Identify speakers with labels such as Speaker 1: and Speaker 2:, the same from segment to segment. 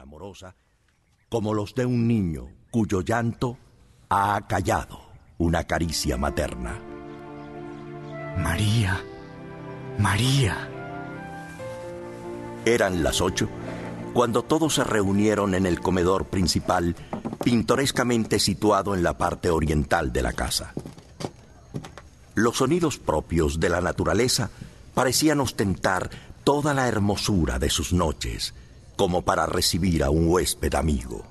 Speaker 1: amorosa como los de un niño cuyo llanto ha acallado una caricia materna.
Speaker 2: María, María.
Speaker 1: Eran las ocho cuando todos se reunieron en el comedor principal, pintorescamente situado en la parte oriental de la casa. Los sonidos propios de la naturaleza parecían ostentar toda la hermosura de sus noches, como para recibir a un huésped amigo.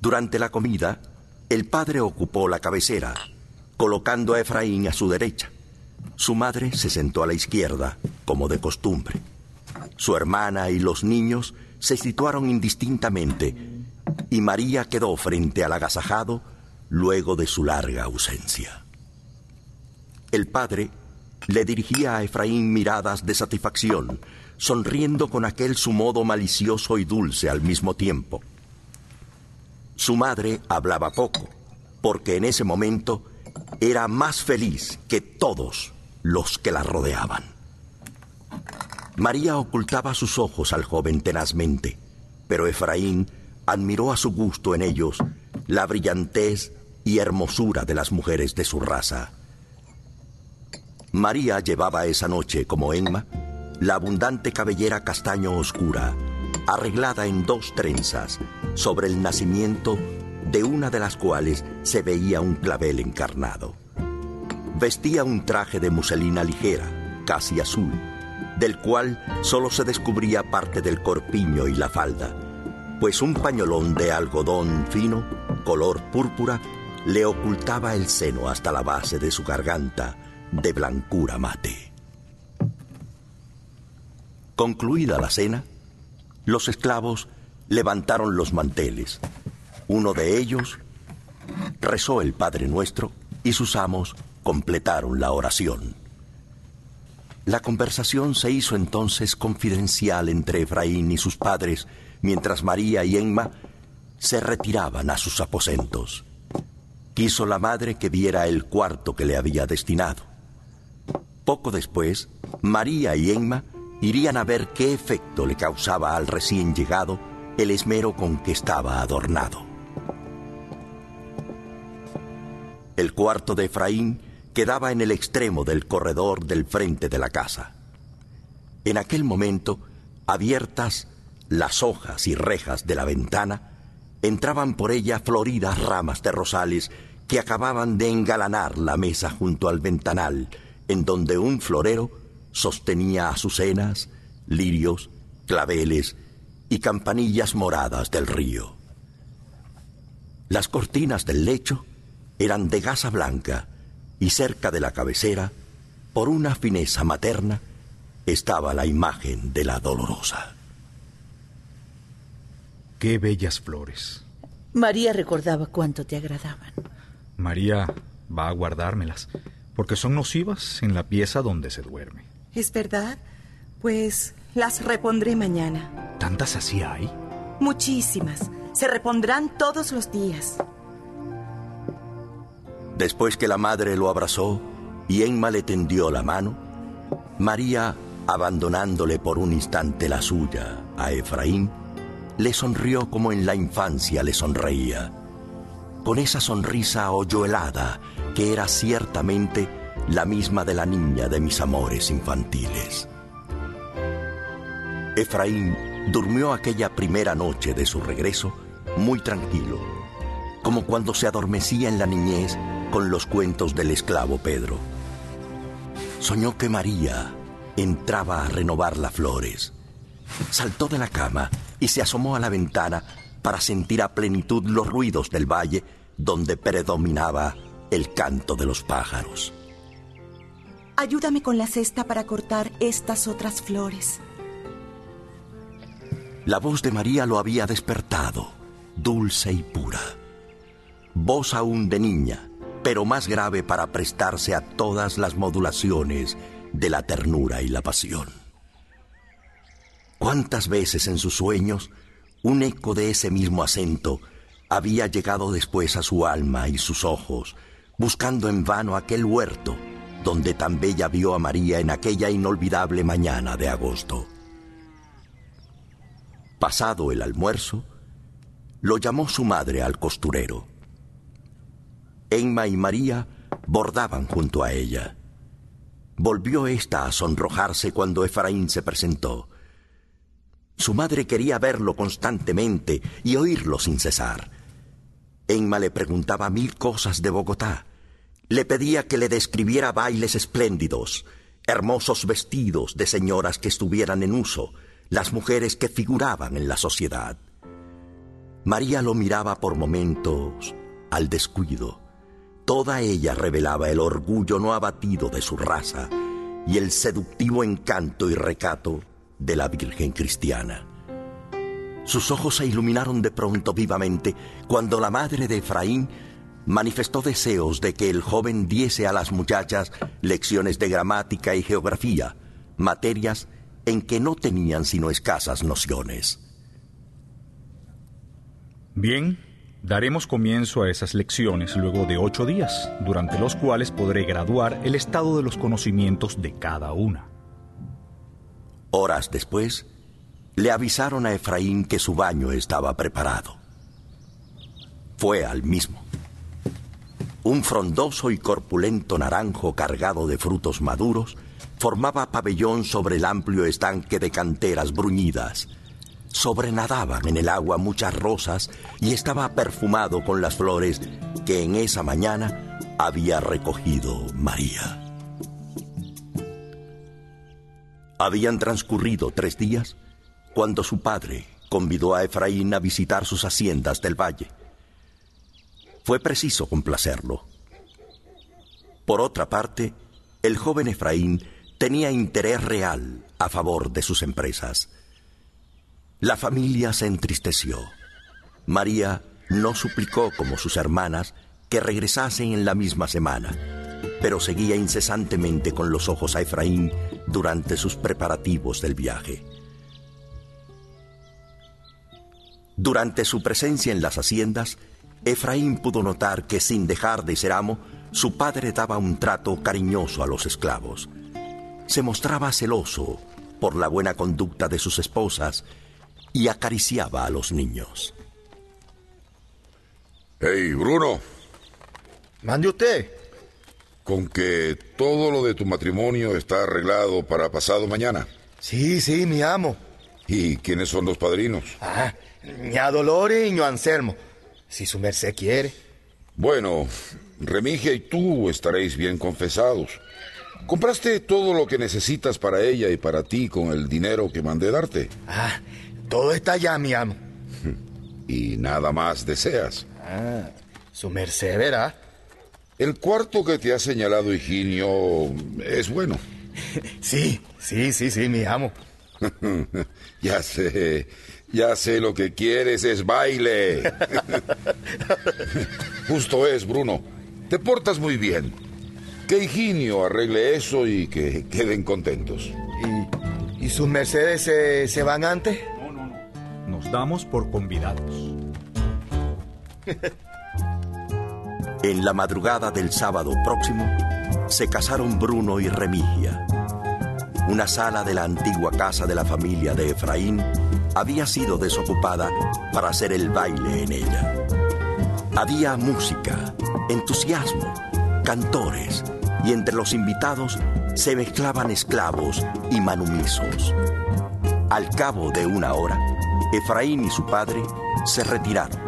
Speaker 1: Durante la comida, el padre ocupó la cabecera, colocando a Efraín a su derecha. Su madre se sentó a la izquierda, como de costumbre. Su hermana y los niños se situaron indistintamente y María quedó frente al agasajado luego de su larga ausencia. El padre le dirigía a Efraín miradas de satisfacción, sonriendo con aquel su modo malicioso y dulce al mismo tiempo. Su madre hablaba poco, porque en ese momento era más feliz que todos los que la rodeaban. María ocultaba sus ojos al joven tenazmente, pero Efraín admiró a su gusto en ellos la brillantez y hermosura de las mujeres de su raza. María llevaba esa noche, como Emma, la abundante cabellera castaño oscura, arreglada en dos trenzas, sobre el nacimiento de una de las cuales se veía un clavel encarnado. Vestía un traje de muselina ligera, casi azul, del cual solo se descubría parte del corpiño y la falda, pues un pañolón de algodón fino, color púrpura, le ocultaba el seno hasta la base de su garganta, de blancura mate. Concluida la cena, los esclavos levantaron los manteles. Uno de ellos rezó el Padre Nuestro y sus amos completaron la oración. La conversación se hizo entonces confidencial entre Efraín y sus padres, mientras María y Emma se retiraban a sus aposentos. Quiso la madre que viera el cuarto que le había destinado. Poco después, María y Emma irían a ver qué efecto le causaba al recién llegado el esmero con que estaba adornado. El cuarto de Efraín quedaba en el extremo del corredor del frente de la casa. En aquel momento, abiertas las hojas y rejas de la ventana, entraban por ella floridas ramas de rosales que acababan de engalanar la mesa junto al ventanal, en donde un florero sostenía azucenas, lirios, claveles y campanillas moradas del río. Las cortinas del lecho eran de gasa blanca y cerca de la cabecera, por una fineza materna, estaba la imagen de la dolorosa.
Speaker 2: Qué bellas flores.
Speaker 3: María recordaba cuánto te agradaban.
Speaker 2: María va a guardármelas, porque son nocivas en la pieza donde se duerme.
Speaker 4: ¿Es verdad? Pues las repondré mañana.
Speaker 2: ¿Tantas así hay?
Speaker 4: Muchísimas. Se repondrán todos los días.
Speaker 1: Después que la madre lo abrazó y Emma le tendió la mano, María, abandonándole por un instante la suya a Efraín, le sonrió como en la infancia le sonreía, con esa sonrisa hoyuelada que era ciertamente la misma de la niña de mis amores infantiles. Efraín durmió aquella primera noche de su regreso muy tranquilo, como cuando se adormecía en la niñez con los cuentos del esclavo Pedro. Soñó que María entraba a renovar las flores. Saltó de la cama y se asomó a la ventana para sentir a plenitud los ruidos del valle donde predominaba el canto de los pájaros.
Speaker 4: Ayúdame con la cesta para cortar estas otras flores.
Speaker 1: La voz de María lo había despertado, dulce y pura. Voz aún de niña, pero más grave para prestarse a todas las modulaciones de la ternura y la pasión. ¿Cuántas veces en sus sueños un eco de ese mismo acento había llegado después a su alma y sus ojos, buscando en vano aquel huerto donde tan bella vio a María en aquella inolvidable mañana de agosto? Pasado el almuerzo, lo llamó su madre al costurero. Emma y María bordaban junto a ella. Volvió ésta a sonrojarse cuando Efraín se presentó. Su madre quería verlo constantemente y oírlo sin cesar. Emma le preguntaba mil cosas de Bogotá. Le pedía que le describiera bailes espléndidos, hermosos vestidos de señoras que estuvieran en uso, las mujeres que figuraban en la sociedad. María lo miraba por momentos al descuido Toda ella revelaba el orgullo no abatido de su raza y el seductivo encanto y recato de la Virgen cristiana. Sus ojos se iluminaron de pronto vivamente cuando la madre de Efraín manifestó deseos de que el joven diese a las muchachas lecciones de gramática y geografía, materias en que no tenían sino escasas nociones.
Speaker 2: Bien, Daremos comienzo a esas lecciones luego de ocho días, durante los cuales podré graduar el estado de los conocimientos de cada una.
Speaker 1: Horas después, le avisaron a Efraín que su baño estaba preparado. Fue al mismo. Un frondoso y corpulento naranjo cargado de frutos maduros formaba pabellón sobre el amplio estanque de canteras bruñidas Sobrenadaban en el agua muchas rosas y estaba perfumado con las flores que en esa mañana había recogido María. Habían transcurrido tres días cuando su padre convidó a Efraín a visitar sus haciendas del valle. Fue preciso complacerlo. Por otra parte, el joven Efraín tenía interés real a favor de sus empresas. La familia se entristeció. María no suplicó como sus hermanas que regresasen en la misma semana, pero seguía incesantemente con los ojos a Efraín durante sus preparativos del viaje. Durante su presencia en las haciendas, Efraín pudo notar que sin dejar de ser amo, su padre daba un trato cariñoso a los esclavos. Se mostraba celoso por la buena conducta de sus esposas y acariciaba a los niños.
Speaker 5: Hey, Bruno.
Speaker 6: Mande usted.
Speaker 5: Con que todo lo de tu matrimonio está arreglado para pasado mañana.
Speaker 6: Sí, sí, mi amo.
Speaker 5: ¿Y quiénes son los padrinos?
Speaker 6: Ah, ña Dolores y ño Anselmo, si su merced quiere.
Speaker 5: Bueno, Remigia y tú estaréis bien confesados. ¿Compraste todo lo que necesitas para ella y para ti con el dinero que mandé darte?
Speaker 6: Ah, todo está ya, mi amo.
Speaker 5: Y nada más deseas.
Speaker 6: Ah, su merced verá.
Speaker 5: El cuarto que te ha señalado Higinio es bueno.
Speaker 6: Sí, sí, sí, sí, mi amo.
Speaker 5: ya sé, ya sé lo que quieres es baile. Justo es, Bruno. Te portas muy bien. Que Higinio arregle eso y que queden contentos.
Speaker 6: ¿Y, y sus mercedes se, se van antes?
Speaker 2: nos damos por convidados.
Speaker 1: En la madrugada del sábado próximo, se casaron Bruno y Remigia. Una sala de la antigua casa de la familia de Efraín había sido desocupada para hacer el baile en ella. Había música, entusiasmo, cantores, y entre los invitados se mezclaban esclavos y manumisos. Al cabo de una hora, Efraín y su padre se retiraron,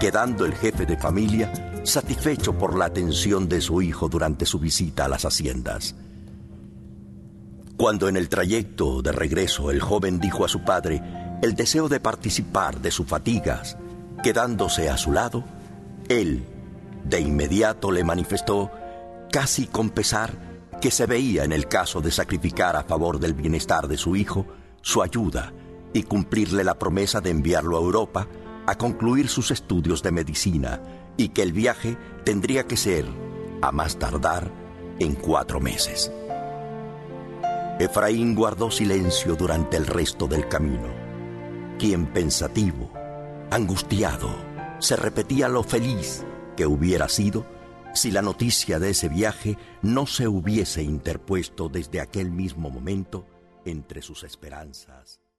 Speaker 1: quedando el jefe de familia satisfecho por la atención de su hijo durante su visita a las haciendas. Cuando en el trayecto de regreso el joven dijo a su padre el deseo de participar de sus fatigas, quedándose a su lado, él de inmediato le manifestó, casi con pesar, que se veía en el caso de sacrificar a favor del bienestar de su hijo su ayuda y cumplirle la promesa de enviarlo a Europa a concluir sus estudios de medicina y que el viaje tendría que ser, a más tardar, en cuatro meses. Efraín guardó silencio durante el resto del camino, quien pensativo, angustiado, se repetía lo feliz que hubiera sido si la noticia de ese viaje no se hubiese interpuesto desde aquel mismo momento entre sus esperanzas.